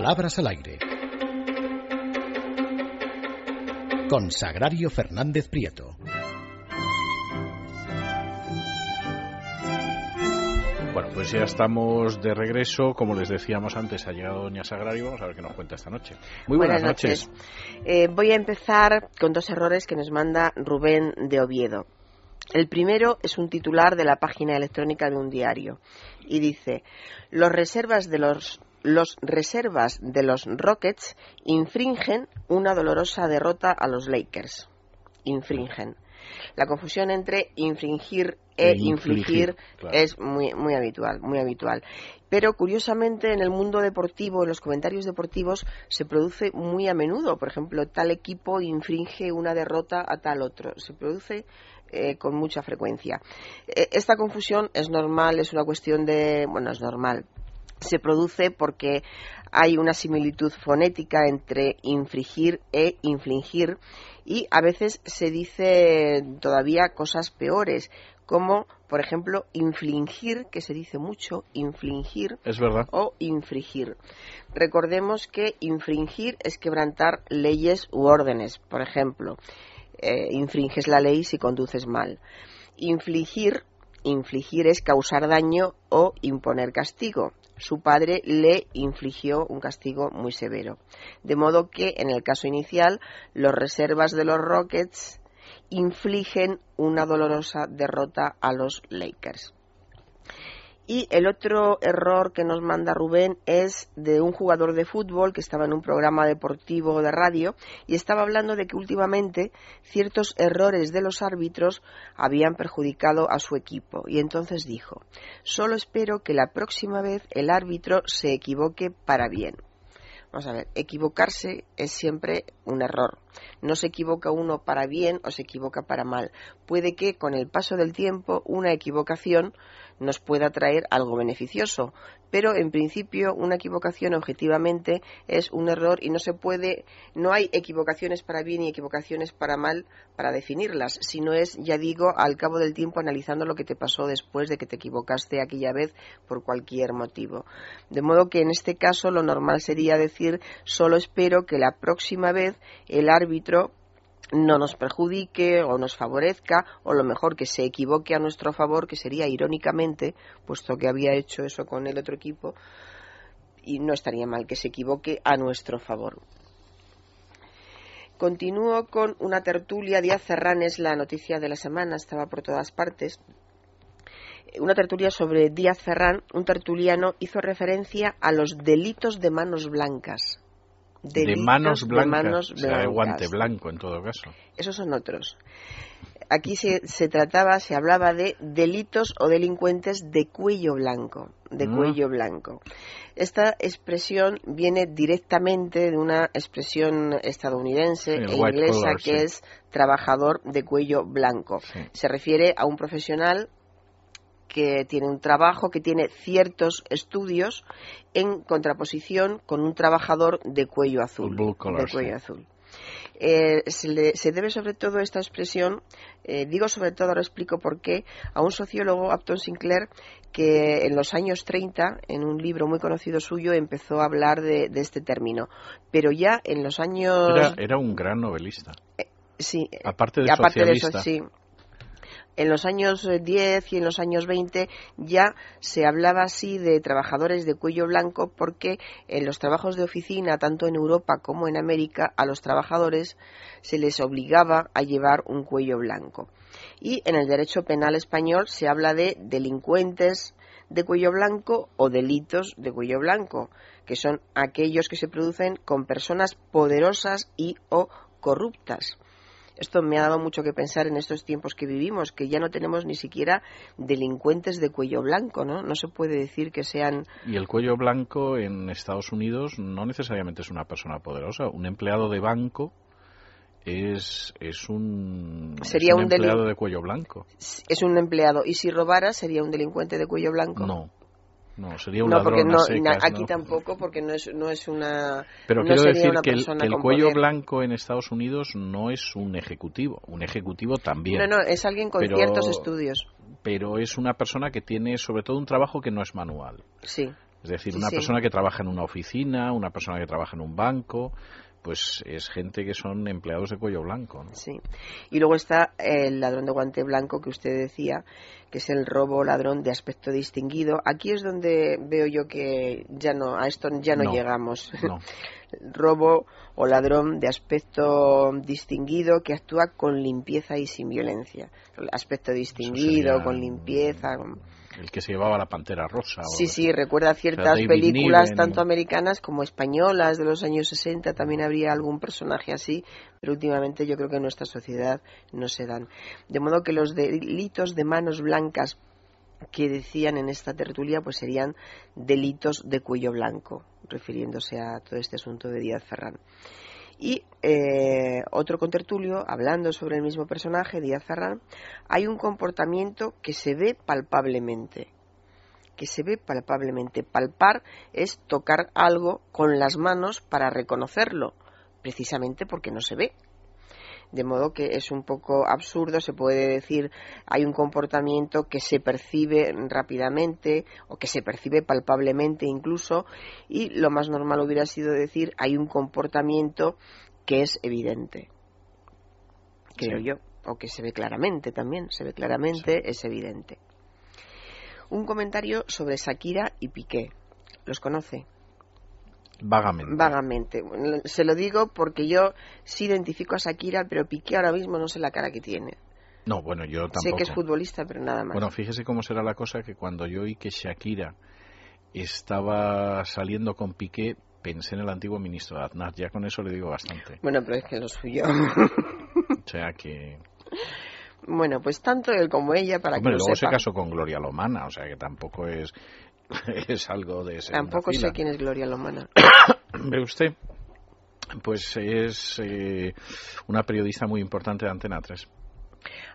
Palabras al aire. Con Sagrario Fernández Prieto. Bueno, pues ya estamos de regreso. Como les decíamos antes, ha llegado Doña Sagrario. Vamos a ver qué nos cuenta esta noche. Muy buenas, noches. Eh, voy a empezar con dos errores que nos manda Rubén de Oviedo. El primero es un titular de la página electrónica de un diario y dice: Los reservas de los los reservas de los Rockets infringen una dolorosa derrota a los Lakers. Infringen. La confusión entre infringir e, E infligir, infligir claro. es muy, muy habitual, muy habitual. Pero curiosamente en el mundo deportivo, en los comentarios deportivos, se produce muy a menudo. Por ejemplo, tal equipo infringe una derrota a tal otro. Se produce eh, con mucha frecuencia. Eh, esta confusión es normal, es una cuestión de. Bueno, es normal. Se produce porque hay una similitud fonética entre infringir e infligir y a veces se dice todavía cosas peores, como por ejemplo infligir, que se dice mucho, infligir Es verdad. o infringir. Recordemos que infringir es quebrantar leyes u órdenes. Por ejemplo, eh, infringes la ley si conduces mal. Infligir, infligir es causar daño o imponer castigo. Su padre le infligió un castigo muy severo. De modo que, en el caso inicial, los reservas de los Rockets infligen una dolorosa derrota a los Lakers. Y el otro error que nos manda Rubén es de un jugador de fútbol que estaba en un programa deportivo de radio y estaba hablando de que últimamente ciertos errores de los árbitros habían perjudicado a su equipo. Y entonces dijo, solo espero que la próxima vez el árbitro se equivoque para bien. Vamos a ver, equivocarse es siempre un error. No se equivoca uno para bien o se equivoca para mal. Puede que con el paso del tiempo una equivocación nos pueda traer algo beneficioso, pero en principio una equivocación objetivamente es un error y no se puede, no hay equivocaciones para bien y equivocaciones para mal para definirlas, sino es, ya digo, al cabo del tiempo analizando lo que te pasó después de que te equivocaste aquella vez por cualquier motivo. De modo que en este caso lo normal sería decir solo espero que la próxima vez el árbitro no nos perjudique o nos favorezca o lo mejor que se equivoque a nuestro favor, que sería irónicamente, puesto que había hecho eso con el otro equipo, y no estaría mal que se equivoque a nuestro favor. Continúo con una tertulia. Díaz Ferrán es la noticia de la semana, estaba por todas partes. Una tertulia sobre Díaz Ferrán, un tertuliano, hizo referencia a los delitos de manos blancas. De manos de blancas. manos o sea, de guante blanco en todo caso. Esos son otros. Aquí se, se trataba, se hablaba de delitos o delincuentes de cuello blanco, de Mm. cuello blanco. Esta expresión viene directamente de una expresión estadounidense el e inglesa que sí. es trabajador de cuello blanco. Sí. Se refiere a un profesional que tiene un trabajo, que tiene ciertos estudios en contraposición con un trabajador de cuello azul. collar, de cuello sí. azul. Eh, se, le- se debe sobre todo esta expresión, eh, digo sobre todo, ahora explico por qué, a un sociólogo, Upton Sinclair, que en los años 30, en un libro muy conocido suyo, empezó a hablar de, de este término. Pero ya en los años... Era, era un gran novelista. sí, Aparte de aparte de eso, socialista. sí. En los años eh, 10 y en los años 20 ya se hablaba así de trabajadores de cuello blanco porque en los trabajos de oficina, tanto en Europa como en América, a los trabajadores se les obligaba a llevar un cuello blanco. Y en el derecho penal español se habla de delincuentes de cuello blanco o delitos de cuello blanco, que son aquellos que se producen con personas poderosas y o corruptas. Esto me ha dado mucho que pensar en estos tiempos que vivimos, que ya no tenemos ni siquiera delincuentes de cuello blanco, ¿no? No se puede decir que sean Y el cuello blanco en Estados Unidos no necesariamente es una persona poderosa. Un empleado de banco es, es un, es Sería un un empleado de cuello blanco. es un empleado y si robara sería un delincuente de cuello blanco. No, no, sería un No, porque ladrón a no, secas, aquí ¿no? tampoco, porque no es, no es una. Pero quiero decir que el, que cuello poder. blanco en Estados Unidos no es un ejecutivo. Un ejecutivo también. No, no, es alguien con Pero- ciertos estudios. Pero es una persona que tiene sobre todo un trabajo que no es manual. Sí. Es Es decir, Sí, una sí. persona que trabaja en una oficina, una persona que trabaja en un banco, pues es gente que son empleados de cuello blanco. ¿no? Sí. Y luego está el ladrón de guante blanco que usted decía, que es el robo ladrón de aspecto distinguido. Aquí es donde veo yo que ya no, a esto ya no, No. llegamos. No. robo o ladrón de aspecto distinguido que actúa con limpieza y sin violencia. Aspecto distinguido, con limpieza. con- El que se llevaba la pantera rosa. o- Sí, sí, recuerda ciertas películas, Niven. tanto americanas como españolas de los años 60, también habría algún personaje así, pero últimamente yo creo que en nuestra sociedad no se dan. De modo que los delitos de manos blancas que decían en esta tertulia pues serían delitos de cuello blanco, refiriéndose a todo este asunto de Díaz Ferrán. Y eh, otro contertulio, hablando sobre el mismo personaje, Díaz Ferrán, hay un comportamiento que se ve palpablemente. Que se ve palpablemente. Palpar es tocar algo con las manos para reconocerlo, precisamente porque no se ve. De modo que es un poco absurdo, se puede decir, hay un comportamiento que se percibe rápidamente o que se percibe palpablemente incluso, y lo más normal hubiera sido decir, hay un comportamiento que es evidente, creo Sí. yo, o que se ve claramente también, se ve claramente, es evidente. Un comentario sobre Shakira y Piqué. ¿Los conoce? Vagamente. Vagamente. Se lo digo porque yo sí identifico a Shakira, pero Piqué ahora mismo no sé la cara que tiene. No, bueno, yo tampoco. Sé que es futbolista, pero nada más. Bueno, fíjese cómo será la cosa que cuando yo oí que Shakira estaba saliendo con Piqué, pensé en el antiguo ministro de Aznar. Ya con eso le digo bastante. Bueno, pero es que lo suyo. O sea que... bueno, pues tanto él como ella, para Hombre, que lo luego sepa. se casó con Gloria Lomana, o sea que tampoco es, es algo de segunda Tampoco sé quién es Gloria Lomana. ¿Ve usted? Pues es eh, una periodista muy importante de Antena 3.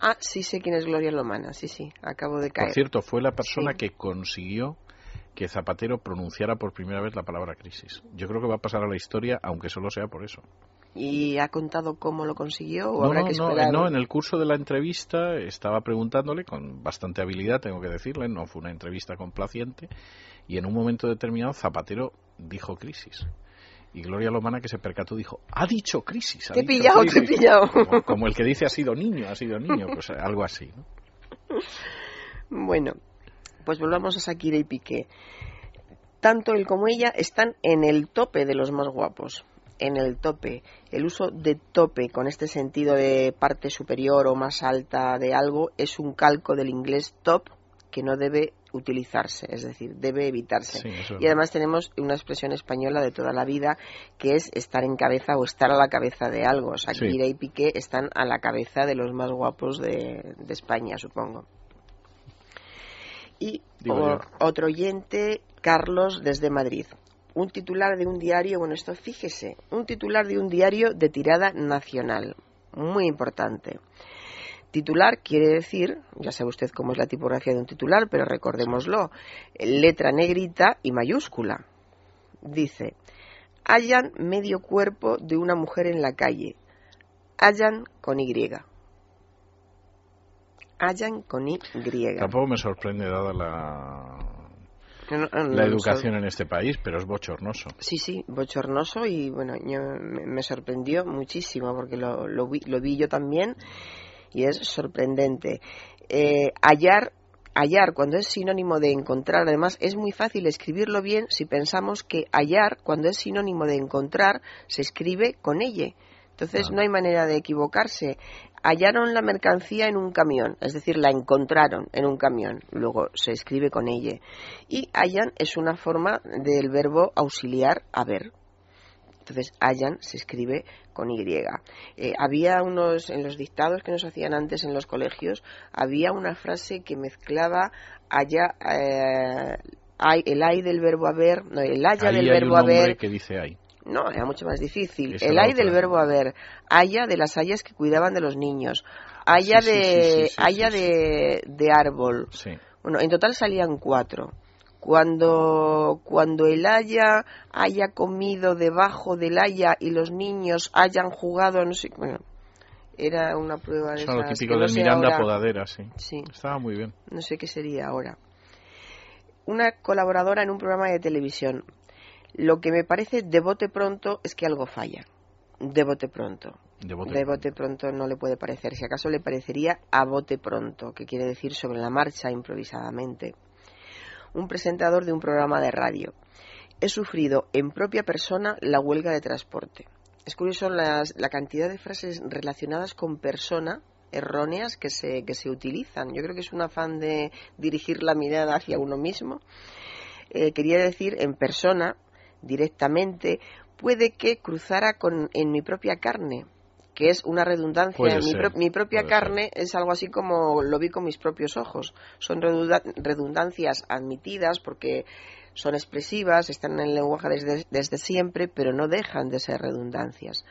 Ah, sí sé quién es Gloria Lomana, sí, sí, acabo de caer. Por cierto, fue la persona Sí. que consiguió que Zapatero pronunciara por primera vez la palabra crisis. Yo creo que va a pasar a la historia, aunque solo sea por eso. ¿Y ha contado cómo lo consiguió o No, habrá que no, esperar? no, en el curso de la entrevista estaba preguntándole con bastante habilidad, tengo que decirle, no fue una entrevista complaciente, y en un momento determinado Zapatero dijo crisis. Y Gloria Lomana, que se percató, dijo, ha dicho crisis. ha Te he pillado, te he crisis". pillado. Como, como el que dice ha sido niño, ha sido niño, pues algo así. ¿no? Bueno, pues volvamos a Shakira y Piqué. Tanto él como ella están en el tope de los más guapos. En el tope. El uso de tope con este sentido de parte superior o más alta de algo es un calco del inglés top que no debe utilizarse, es decir, debe evitarse. Sí, Y además tenemos una expresión española de toda la vida que es estar en cabeza o estar a la cabeza de algo. Shakira y Piqué están a la cabeza de los más guapos de, de España, supongo. Y o- otro oyente, Carlos, desde Madrid. Un titular de un diario, bueno, esto fíjese, un titular de un diario de tirada nacional. Muy importante. Titular quiere decir, ya sabe usted cómo es la tipografía de un titular, pero recordémoslo, letra negrita y mayúscula. Dice, hallan medio cuerpo de una mujer en la calle. Hallan con Y. Hallan con Y. Tampoco me sorprende dada la, No, no, no, la educación en este país, pero es bochornoso. Sí, sí, bochornoso y bueno, yo, me, me sorprendió muchísimo porque lo, lo, vi, lo vi yo también y es sorprendente. Eh, hallar, hallar cuando es sinónimo de encontrar, además es muy fácil escribirlo bien si pensamos que hallar cuando es sinónimo de encontrar se escribe con ella. Entonces Ah. no hay manera de equivocarse. Hallaron la mercancía en un camión, es decir, la encontraron en un camión, luego se escribe con ella. Y hallan es una forma del verbo auxiliar haber. Entonces, hallan se escribe con Y. Eh, había unos, en los dictados que nos hacían antes en los colegios, había una frase que mezclaba haya, eh, hay- el ay del verbo haber, no, el haya Ahí del hay verbo un haber, que dice ahí. No, era mucho más difícil. El la ay del verbo haber, haya de las hayas que cuidaban de los niños, haya Sí, de, sí, sí, sí, haya de, de árbol. Bueno, en total salían cuatro. Cuando, cuando el haya haya comido debajo del haya y los niños hayan jugado, no sé, bueno, era una prueba de Eso lo típico no del Miranda ahora. Podadera, sí. Sí, Estaba muy bien. no sé qué sería ahora. una colaboradora en un programa de televisión. Lo que me parece de bote pronto es que algo falla. De bote pronto. De bote, de bote pronto no le puede parecer. Si acaso le parecería a bote pronto, que quiere decir sobre la marcha, improvisadamente. Un presentador de un programa de radio. He sufrido en propia persona la huelga de transporte. Es curioso las, la cantidad de frases relacionadas con persona erróneas que se, que se utilizan. Yo creo que es un afán de dirigir la mirada hacia uno mismo. Eh, quería decir en persona, directamente, puede que cruzara con, en mi propia carne, que es una redundancia. Puede mi, ser, pro- mi propia carne es algo así como lo vi con mis propios ojos. Son redunda- redundancias admitidas porque son expresivas, están en el lenguaje desde, desde siempre, pero no dejan de ser redundancias.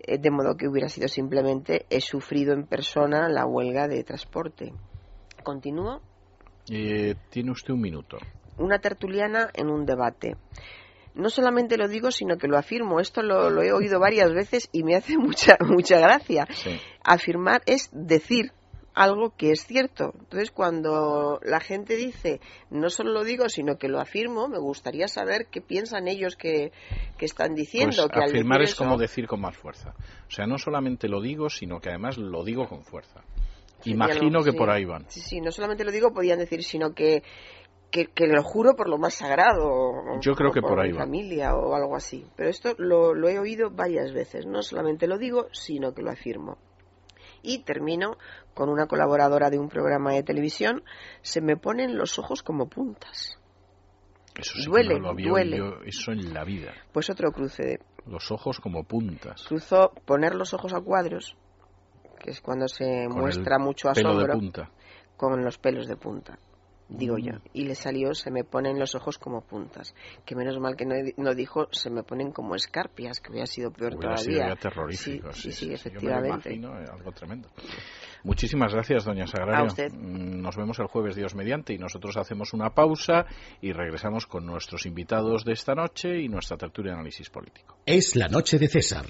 Eh, De modo que hubiera sido simplemente he sufrido en persona la huelga de transporte. Continúo. Eh, tiene usted un minuto. Una tertuliana en un debate. No solamente lo digo, sino que lo afirmo. Esto lo, lo he oído varias veces y me hace mucha, mucha gracia. Sí. Afirmar es decir algo que es cierto. Entonces, cuando la gente dice, no solo lo digo, sino que lo afirmo, me gustaría saber qué piensan ellos que, que están diciendo. Pues que al afirmar decir es como decir con más fuerza. O sea, no solamente lo digo, sino que además lo digo con fuerza. Imagino que sí. por ahí van. Sí, sí, no solamente lo digo, podían decir, sino que, que, que lo juro por lo más sagrado. Yo creo que por ahí mi va. familia o algo así. Pero esto lo, lo he oído varias veces. No solamente lo digo, sino que lo afirmo. Y termino con una colaboradora de un programa de televisión. Se me ponen los ojos como puntas. Eso sí que Duele, no lo había duele. oído eso en la vida. Pues otro cruce de Los ojos como puntas. cruzó poner los ojos a cuadros, que es cuando se Con muestra mucho Pelo de asombro. punta. con los pelos de punta, digo yo. Y le salió, se me ponen los ojos como puntas. Que menos mal que no, no dijo, se me ponen como escarpias, que hubiera sido peor Hubiera sido todavía. ya terrorífico. Sí, sí, sí, Yo me lo efectivamente. imagino, eh, algo tremendo. Muchísimas gracias, doña Sagrario. A usted. Mm, Nos vemos el jueves, Dios mediante, y nosotros hacemos una pausa y regresamos con nuestros invitados de esta noche y nuestra tertulia de análisis político. Es la noche de César.